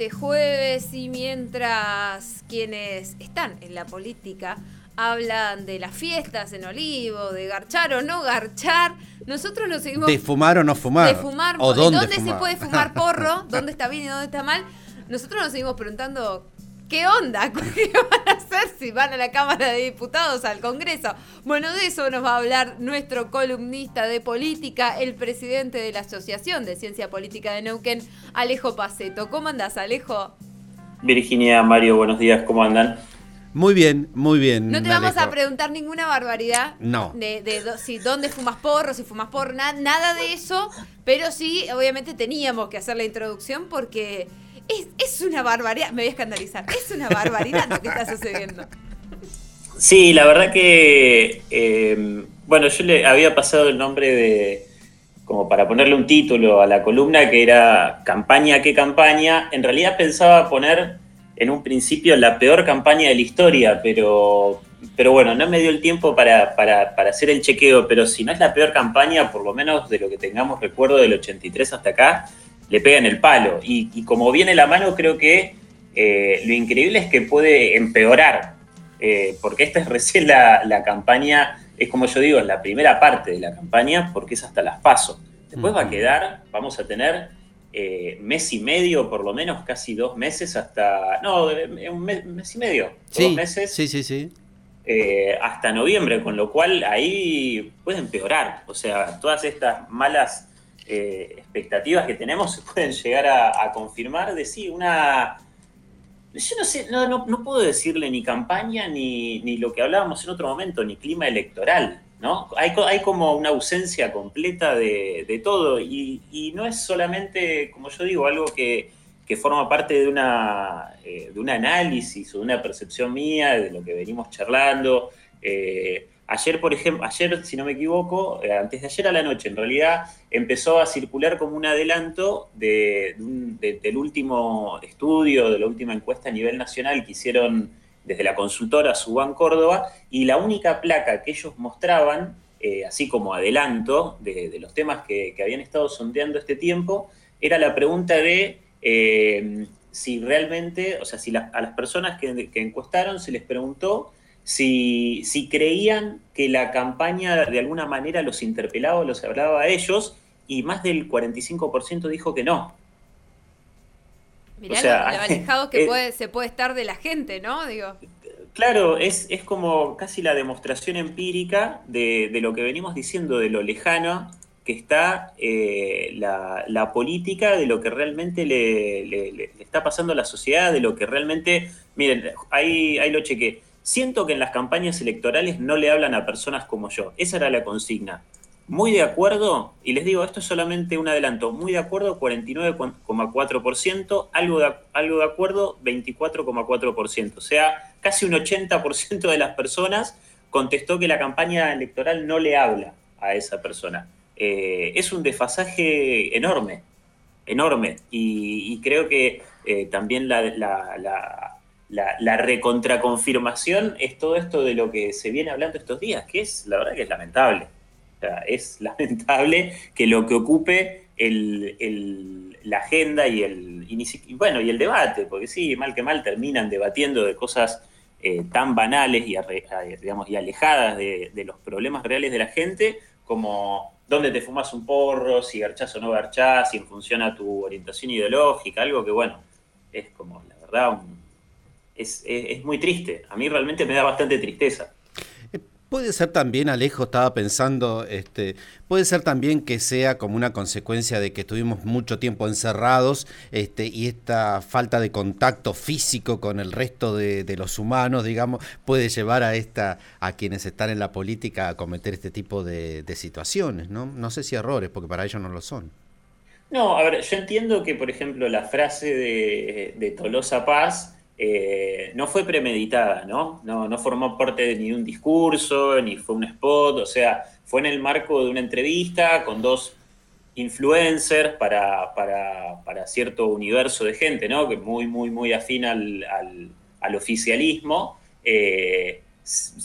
de jueves y mientras quienes están en la política hablan de las fiestas en Olivo, de garchar o no garchar, nosotros nos seguimos... De fumar o no fumar. De fumar. ¿O dónde, dónde, se puede fumar porro? ¿Dónde está bien y dónde está mal? Nosotros nos seguimos preguntando ¿Qué onda? ¿Qué van a hacer si van a la Cámara de Diputados, al Congreso? Bueno, de eso nos va a hablar nuestro columnista de política, el presidente de la Asociación de Ciencia Política de Neuquén, Alejo Paceto. ¿Cómo andás, Alejo? Virginia, Mario, buenos días, ¿cómo andan? Muy bien, muy bien. No te vamos Alejo. a preguntar ninguna barbaridad. No. De, de si dónde fumas porro, si fumas porro, na- nada de eso. Pero sí, obviamente teníamos que hacer la introducción porque es, es una barbaridad. Me voy a escandalizar. Es una barbaridad lo que está sucediendo. Sí, la verdad que, eh, bueno, yo le había pasado el nombre de, como para ponerle un título a la columna, que era Campaña, ¿qué campaña? En realidad pensaba poner en un principio la peor campaña de la historia, pero, pero bueno, no me dio el tiempo para, para, para hacer el chequeo, pero si no es la peor campaña, por lo menos de lo que tengamos recuerdo del 83 hasta acá, le pega en el palo. Y, y como viene la mano, creo que eh, lo increíble es que puede empeorar, eh, porque esta es recién la, la campaña, es como yo digo, la primera parte de la campaña, porque es hasta las pasos. Después va a quedar, vamos a tener eh, mes y medio, por lo menos, casi dos meses hasta. No, un mes, mes y medio, Sí, dos meses sí, sí, sí. eh, hasta noviembre, con lo cual ahí puede empeorar. O sea, todas estas malas eh, expectativas que tenemos se pueden llegar a, confirmar de sí, una. Yo no sé, no, no, no puedo decirle ni campaña ni, ni lo que hablábamos en otro momento, ni clima electoral, ¿no? Hay, hay como una ausencia completa de, de todo y, y no es solamente, como yo digo, algo que, que forma parte de, una, eh, de un análisis o de una percepción mía de lo que venimos charlando. Eh, ayer, por ejemplo, ayer, si no me equivoco, eh, antes de ayer a la noche, en realidad, empezó a circular como un adelanto de, del último estudio, de la última encuesta a nivel nacional que hicieron desde la consultora Subán Córdoba, y la única placa que ellos mostraban, eh, así como adelanto de, los temas que, habían estado sondeando este tiempo, era la pregunta de eh, si realmente, o sea, si a las personas que encuestaron se les preguntó si, si creían que la campaña de alguna manera los interpelaba o los hablaba a ellos, y más del 45% dijo que no. Mirá O sea, lo, alejados que eh, puede, se puede estar de la gente, ¿no? Digo, Claro, es, es como casi la demostración empírica de, de lo que venimos diciendo, de lo lejano que está eh, la, la política, de lo que realmente le, le- le- le está pasando a la sociedad, de lo que realmente, miren, ahí, ahí lo chequé. Siento que en las campañas electorales no le hablan a personas como yo. Esa era la consigna. Muy de acuerdo, y les digo, esto es solamente un adelanto, muy de acuerdo 49,4%, algo de, algo de acuerdo 24,4%, o sea, casi un 80% de las personas contestó que la campaña electoral no le habla a esa persona. Eh, es un desfasaje enorme, enorme, y, creo que eh, también la, la, la, la, la recontraconfirmación es todo esto de lo que se viene hablando estos días, que es, la verdad que es lamentable. O sea, es lamentable que lo que ocupe el, el- la agenda y el, y bueno, y el debate, porque sí, mal que mal terminan debatiendo de cosas eh, tan banales y, digamos, y alejadas de, los problemas reales de la gente, como dónde te fumas un porro, si garchás o no garchás, si funciona tu orientación ideológica, algo que, bueno, es como, la verdad, un- es, es- es muy triste. A mí realmente me da bastante tristeza. Eh, Puede ser también, Alejo, estaba pensando, este, puede ser también que sea como una consecuencia de que estuvimos mucho tiempo encerrados este, y esta falta de contacto físico con el resto de, de los humanos, digamos, puede llevar a esta, a quienes están en la política a cometer este tipo de, de situaciones, ¿no? No sé si errores, porque para ellos no lo son. No, a ver, yo entiendo que, por ejemplo, la frase de, de Tolosa Paz eh, no fue premeditada, ¿no? ¿no? Formó parte de ni un discurso, ni fue un spot, o sea, fue en el marco de una entrevista con dos influencers para, para, para cierto universo de gente, ¿no? Que muy, muy, muy afín al, al, al oficialismo. Eh,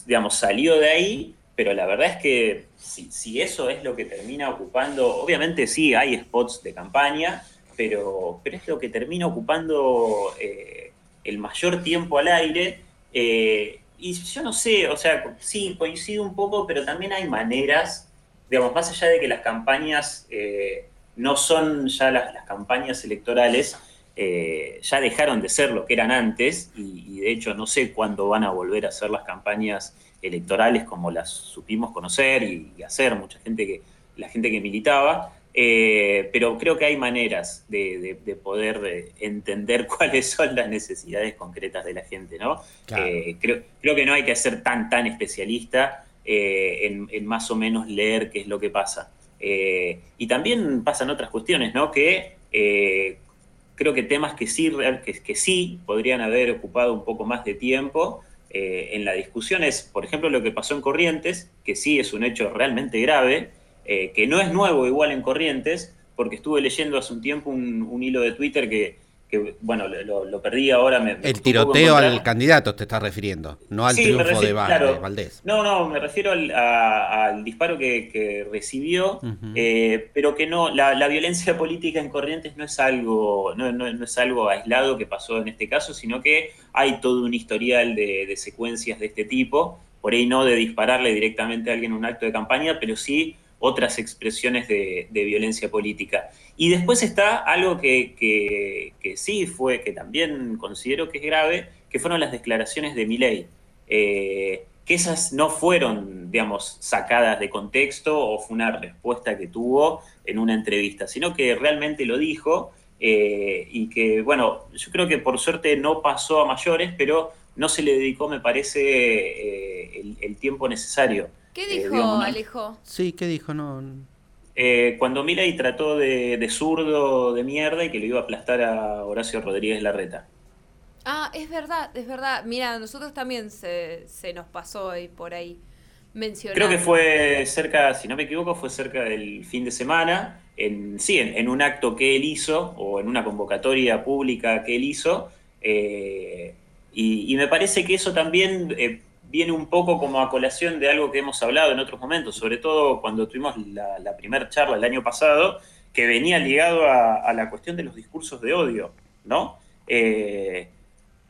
digamos, salió de ahí, pero la verdad es que si, si eso es lo que termina ocupando, obviamente sí hay spots de campaña, pero, pero es lo que termina ocupando eh, el mayor tiempo al aire. Eh, y yo no sé, o sea, sí, coincido un poco, pero también hay maneras, digamos, más allá de que las campañas eh, no son ya las, campañas electorales, ya dejaron de ser lo que eran antes, y, de hecho no sé cuándo van a volver a ser las campañas electorales como las supimos conocer y, y hacer mucha gente que, la gente que militaba, eh, pero creo que hay maneras de, poder eh, entender cuáles son las necesidades concretas de la gente, ¿no? Eh, creo, creo, que no hay que ser tan, tan especialista en, más o menos leer qué es lo que pasa. y también pasan otras cuestiones, ¿no? Que creo que temas que sí, que, que, sí podrían haber ocupado un poco más de tiempo en la discusión es, por ejemplo, lo que pasó en Corrientes, que sí es un hecho realmente grave, eh, que no es nuevo igual en Corrientes, porque estuve leyendo hace un tiempo un, hilo de Twitter que, bueno, lo, perdí ahora. Me, el tiroteo al candidato te está refiriendo, no al triunfo de, Valdés. No, no, me refiero al, disparo que, recibió, eh, pero que no, la, violencia política en Corrientes no es algo, no, no, es algo aislado que pasó en este caso, sino que hay todo un historial de, de secuencias de este tipo, por ahí no de dispararle directamente a alguien en un acto de campaña, pero sí otras expresiones de, violencia política. Y después está algo que, sí fue, que también considero que es grave, que fueron las declaraciones de Milei. Eh, que esas no fueron, digamos, sacadas de contexto o fue una respuesta que tuvo en una entrevista, sino que realmente lo dijo eh, y que, bueno, yo creo que por suerte no pasó a mayores, pero no se le dedicó, me parece, eh, el, tiempo necesario. ¿Qué eh, dijo Alejo? Sí, ¿qué dijo? No. Eh, cuando Milei trató de, zurdo de mierda y que le iba a aplastar a Horacio Rodríguez Larreta. Ah, es verdad, es verdad. Mira, nosotros también se, nos pasó ahí por ahí mencionar. Creo que fue cerca, si no me equivoco, fue cerca del fin de semana. En, sí, en, un acto que él hizo o en una convocatoria pública que él hizo. Eh, y, me parece que eso también viene un poco como a colación de algo que hemos hablado en otros momentos, sobre todo cuando tuvimos la, primera charla el año pasado, que venía ligado a, la cuestión de los discursos de odio, ¿no? Eh,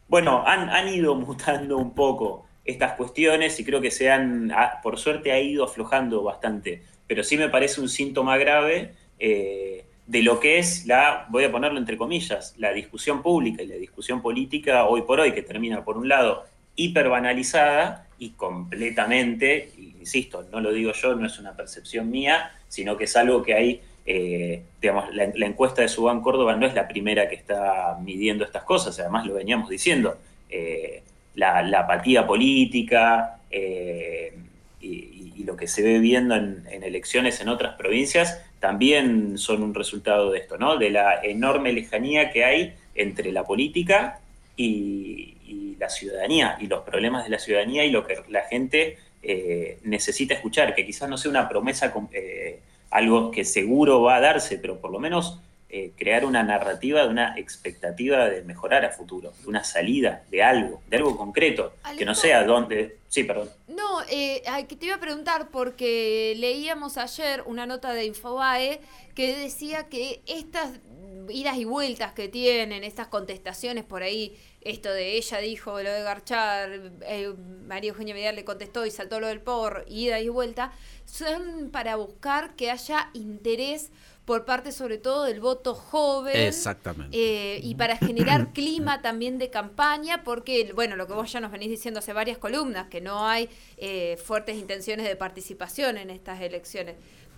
bueno, han, ido mutando un poco estas cuestiones y creo que se han, por suerte, ha ido aflojando bastante, pero sí me parece un síntoma grave eh, de lo que es la, voy a ponerlo entre comillas, la discusión pública y la discusión política hoy por hoy, que termina por un lado hiperbanalizada y completamente, insisto, no lo digo yo, no es una percepción mía, sino que es algo que hay, eh, digamos, la, encuesta de Subán Córdoba no es la primera que está midiendo estas cosas, además lo veníamos diciendo, eh, la, apatía política eh, y, lo que se ve viendo en, en, elecciones en otras provincias también son un resultado de esto, ¿no? De la enorme lejanía que hay entre la política y, la ciudadanía y los problemas de la ciudadanía y lo que la gente eh, necesita escuchar, que quizás no sea una promesa, eh, algo que seguro va a darse, pero por lo menos eh, crear una narrativa de una expectativa de mejorar a futuro, de una salida, de algo, de algo concreto, que no sea dónde... Sí, perdón. No, que te iba a preguntar porque leíamos ayer una nota de Infobae que decía que estas idas y vueltas que tienen, estas contestaciones por ahí esto de ella dijo lo de Garchar, eh, María Eugenia Vidal le contestó y saltó lo del por, ida y vuelta, son para buscar que haya interés por parte sobre todo del voto joven. Exactamente. Eh, y para generar clima también de campaña, porque, bueno, lo que vos ya nos venís diciendo hace varias columnas, que no hay eh, fuertes intenciones de participación en estas elecciones.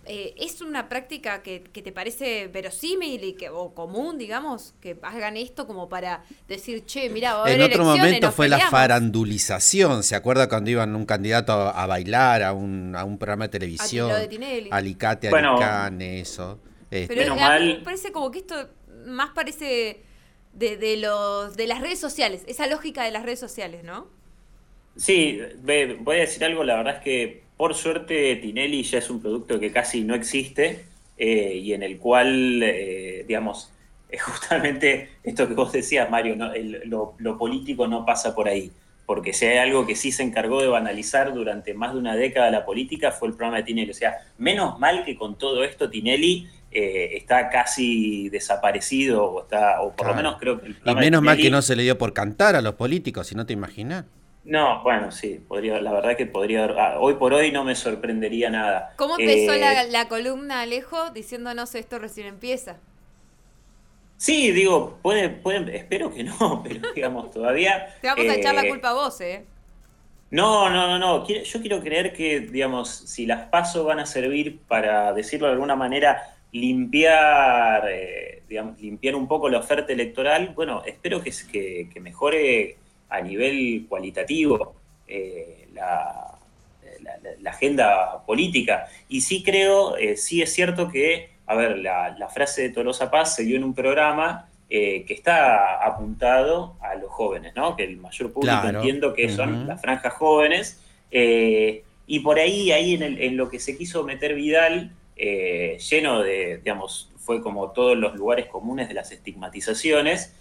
Eh, ¿Es una práctica que, te parece verosímil y que, o común, digamos, que hagan esto como para decir, che, mira, va a haber En otro momento fue la farandulización, ¿se acuerda cuando iban un candidato a, bailar a un, a un programa de televisión? A de Alicate, bueno, Alicane, eso. Este. Pero a mí me parece como que esto más parece de, de, los, de las redes sociales, esa lógica de las redes sociales, ¿no? Sí, voy a decir algo, la verdad es que por suerte, Tinelli ya es un producto que casi no existe eh, y en el cual, eh, digamos, justamente esto que vos decías, Mario, lo, político no pasa por ahí. Porque si hay algo que sí se encargó de banalizar durante más de una década la política fue el programa de Tinelli. O sea, menos mal que con todo esto Tinelli eh, está casi desaparecido, o, está, o por lo menos creo que... y menos mal que no se le dio por cantar a los políticos, si no te imaginas. No, bueno, sí, podría, la verdad que podría, ah, hoy por hoy no me sorprendería nada. ¿Cómo empezó la, la columna, Alejo, diciéndonos esto recién empieza? Sí, digo, puede, puede, espero que no, pero digamos, todavía... Te vamos a echar la eh, culpa a vos, ¿eh? No, no, no, no. Yo quiero creer que, digamos, si las pasos van a servir para, decirlo de alguna manera, limpiar, eh, digamos, limpiar un poco la oferta electoral, bueno, espero que, que, mejore a nivel cualitativo eh, la, agenda política. Y sí creo, sí es cierto que a ver, la, frase de Tolosa Paz se dio en un programa eh, que está apuntado a los jóvenes, ¿no? Que el mayor público entiendo que son las franjas jóvenes. Eh, y por ahí, ahí en, lo que se quiso meter Vidal, eh, lleno de, digamos, fue como todos los lugares comunes de las estigmatizaciones,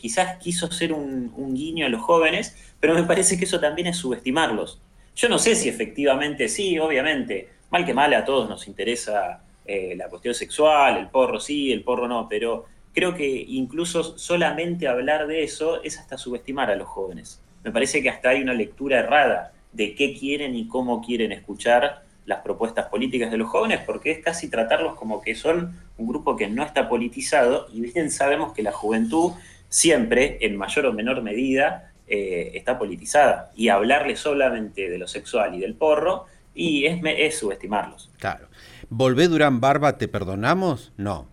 quizás quiso ser un, un guiño a los jóvenes, pero me parece que eso también es subestimarlos. Yo no sé si efectivamente, sí, obviamente, mal que mal a todos nos interesa eh, la cuestión sexual, el porro sí, el porro no, pero creo que incluso solamente hablar de eso es hasta subestimar a los jóvenes. Me parece que hasta hay una lectura errada de qué quieren y cómo quieren escuchar las propuestas políticas de los jóvenes, porque es casi tratarlos como que son un grupo que no está politizado y bien sabemos que la juventud siempre, en mayor o menor medida, eh, está politizada. Y hablarle solamente de lo sexual y del porro y es, es subestimarlos. Claro. ¿Volvé Durán Barba, te perdonamos? No.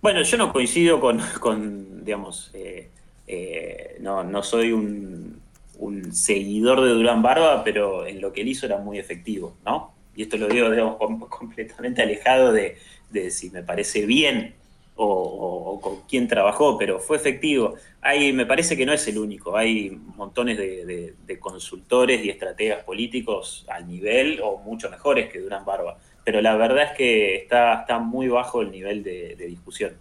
Bueno, yo no coincido con, digamos, eh, eh, no, no, soy un, seguidor de Durán Barba, pero en lo que él hizo era muy efectivo, ¿no? Y esto lo digo, digamos, completamente alejado de, si me parece bien o, con quién trabajó, pero fue efectivo. Hay, me parece que no es el único, hay montones de, de consultores y estrategas políticos al nivel o mucho mejores que Durán Barba pero la verdad es que está, está muy bajo el nivel de, discusión.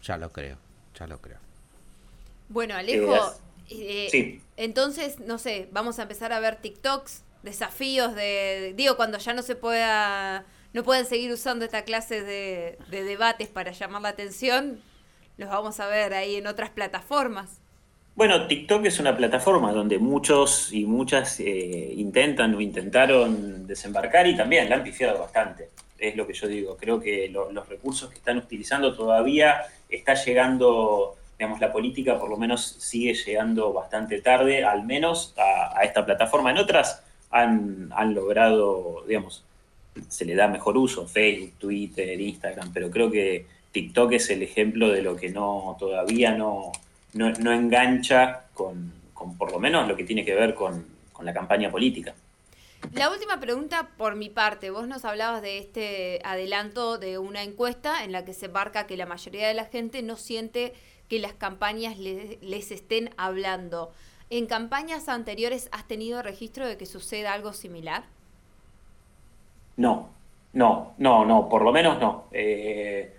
Ya lo creo, ya lo creo. Bueno, Alejo, eh, eh, entonces, no sé, vamos a empezar a ver TikToks, desafíos de, digo, cuando ya no se pueda, no pueden seguir usando esta clase de, de debates para llamar la atención, los vamos a ver ahí en otras plataformas. Bueno, TikTok es una plataforma donde muchos y muchas eh, intentan o intentaron desembarcar y también la han pifiado bastante. Es lo que yo digo. Creo que los recursos que están utilizando todavía está llegando, digamos, la política por lo menos sigue llegando bastante tarde, al menos a, esta plataforma. En otras han, han logrado, digamos, se le da mejor uso, Facebook, Twitter, Instagram, pero creo que TikTok es el ejemplo de lo que no todavía no no, engancha con, por lo menos lo que tiene que ver con, la campaña política. La última pregunta por mi parte. Vos nos hablabas de este adelanto de una encuesta en la que se marca que la mayoría de la gente no siente que las campañas les estén hablando. ¿En campañas anteriores has tenido registro de que suceda algo similar? No, no, no, no, por lo menos no. Eh,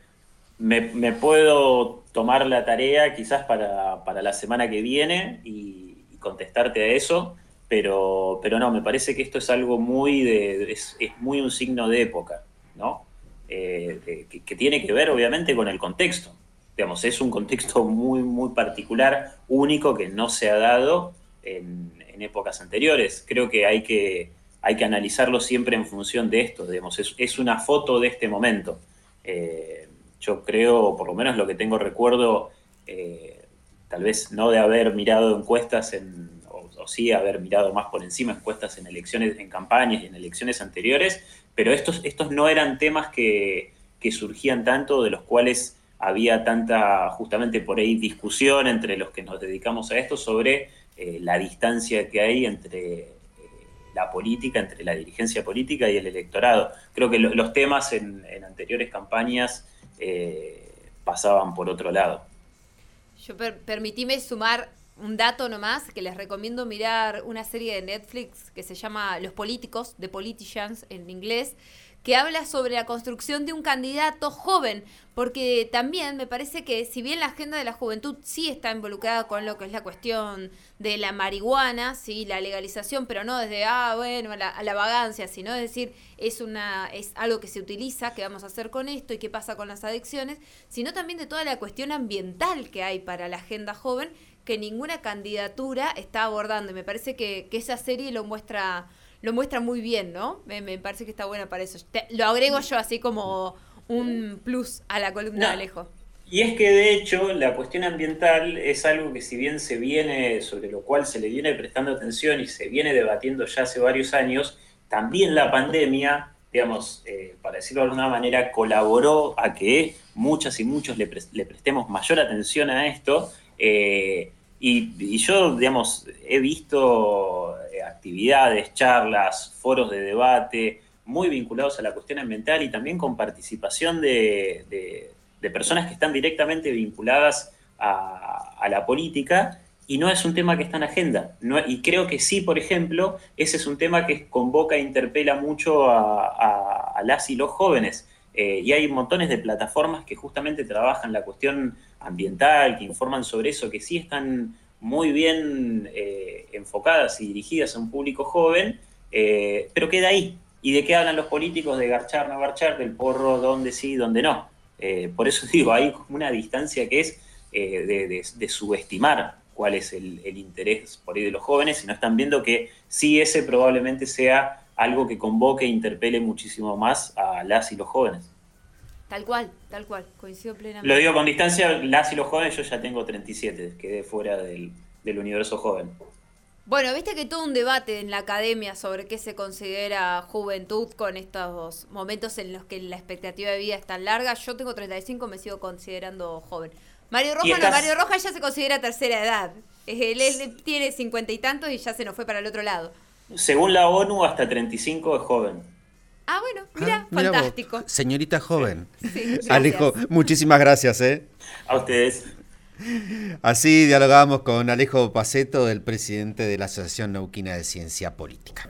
me, puedo tomar la tarea quizás para, la semana que viene y, contestarte a eso, pero, pero no, me parece que esto es algo muy de, es, muy un signo de época, ¿no? Eh, que, tiene que ver obviamente con el contexto. Digamos, es un contexto muy, muy particular, único, que no se ha dado en, épocas anteriores. Creo que hay que, hay que analizarlo siempre en función de esto, digamos, es, una foto de este momento. Eh, yo creo, por lo menos lo que tengo recuerdo, eh, tal vez no de haber mirado encuestas en, o, sí haber mirado más por encima encuestas en elecciones, en campañas y en elecciones anteriores, pero estos, estos no eran temas que, surgían tanto, de los cuales había tanta, justamente por ahí, discusión entre los que nos dedicamos a esto sobre eh, la distancia que hay entre eh, la política, entre la dirigencia política y el electorado. Creo que los temas en, anteriores campañas eh, pasaban por otro lado. Yo permitíme sumar un dato nomás, que les recomiendo mirar una serie de Netflix que se llama Los Políticos, The Politicians en inglés, que habla sobre la construcción de un candidato joven, porque también me parece que si bien la agenda de la juventud sí está involucrada con lo que es la cuestión de la marihuana, sí, la legalización, pero no desde ah, bueno, a la, a la vagancia, sino es decir, es una es algo que se utiliza, qué vamos a hacer con esto y qué pasa con las adicciones, sino también de toda la cuestión ambiental que hay para la agenda joven que ninguna candidatura está abordando. Y me parece que, que esa serie lo muestra lo muestra muy bien, ¿no? Me, me parece que está buena para eso. Te- lo agrego yo así como un plus a la columna No. de Alejo. Y es que de hecho la cuestión ambiental es algo que si bien se viene, sobre lo cual se le viene prestando atención y se viene debatiendo ya hace varios años, también la pandemia, digamos, eh, para decirlo de alguna manera, colaboró a que muchas y muchos le, pres- le prestemos mayor atención a esto. eh, y, y yo, digamos, he visto actividades, charlas, foros de debate muy vinculados a la cuestión ambiental y también con participación de, personas que están directamente vinculadas a, la política y no es un tema que está en agenda. No- y creo que sí, por ejemplo, ese es un tema que convoca e interpela mucho a las y los jóvenes. Eh, y hay montones de plataformas que justamente trabajan la cuestión ambiental, que informan sobre eso, que sí están muy bien eh, enfocadas y dirigidas a un público joven, eh, pero queda ahí. ¿Y de qué hablan los políticos? De garchar, no garchar, del porro, dónde sí, dónde no. Eh, por eso digo, hay una distancia que es eh, de, de- de subestimar cuál es el, el interés por ahí de los jóvenes y no están viendo que sí ese probablemente sea algo que convoque e interpele muchísimo más a las y los jóvenes. Tal cual, tal cual, coincido plenamente. Lo digo con distancia, las y los jóvenes, yo ya tengo 37, quedé fuera del, del universo joven. Bueno, viste que hay todo un debate en la academia sobre qué se considera juventud con estos momentos en los que la expectativa de vida es tan larga. Yo tengo 35, me sigo considerando joven. Mario Roja Y no, Mario Roja ya se considera tercera edad. Él, él tiene cincuenta y tantos y ya se nos fue para el otro lado. Según la ONU, hasta 35 es joven. Ah, bueno, mira, Ah, mira fantástico. señorita joven. Sí. Alejo, muchísimas gracias, ¿eh? A ustedes. Así dialogamos con Alejo Paceto, el presidente de la Asociación Neuquina de Ciencia Política.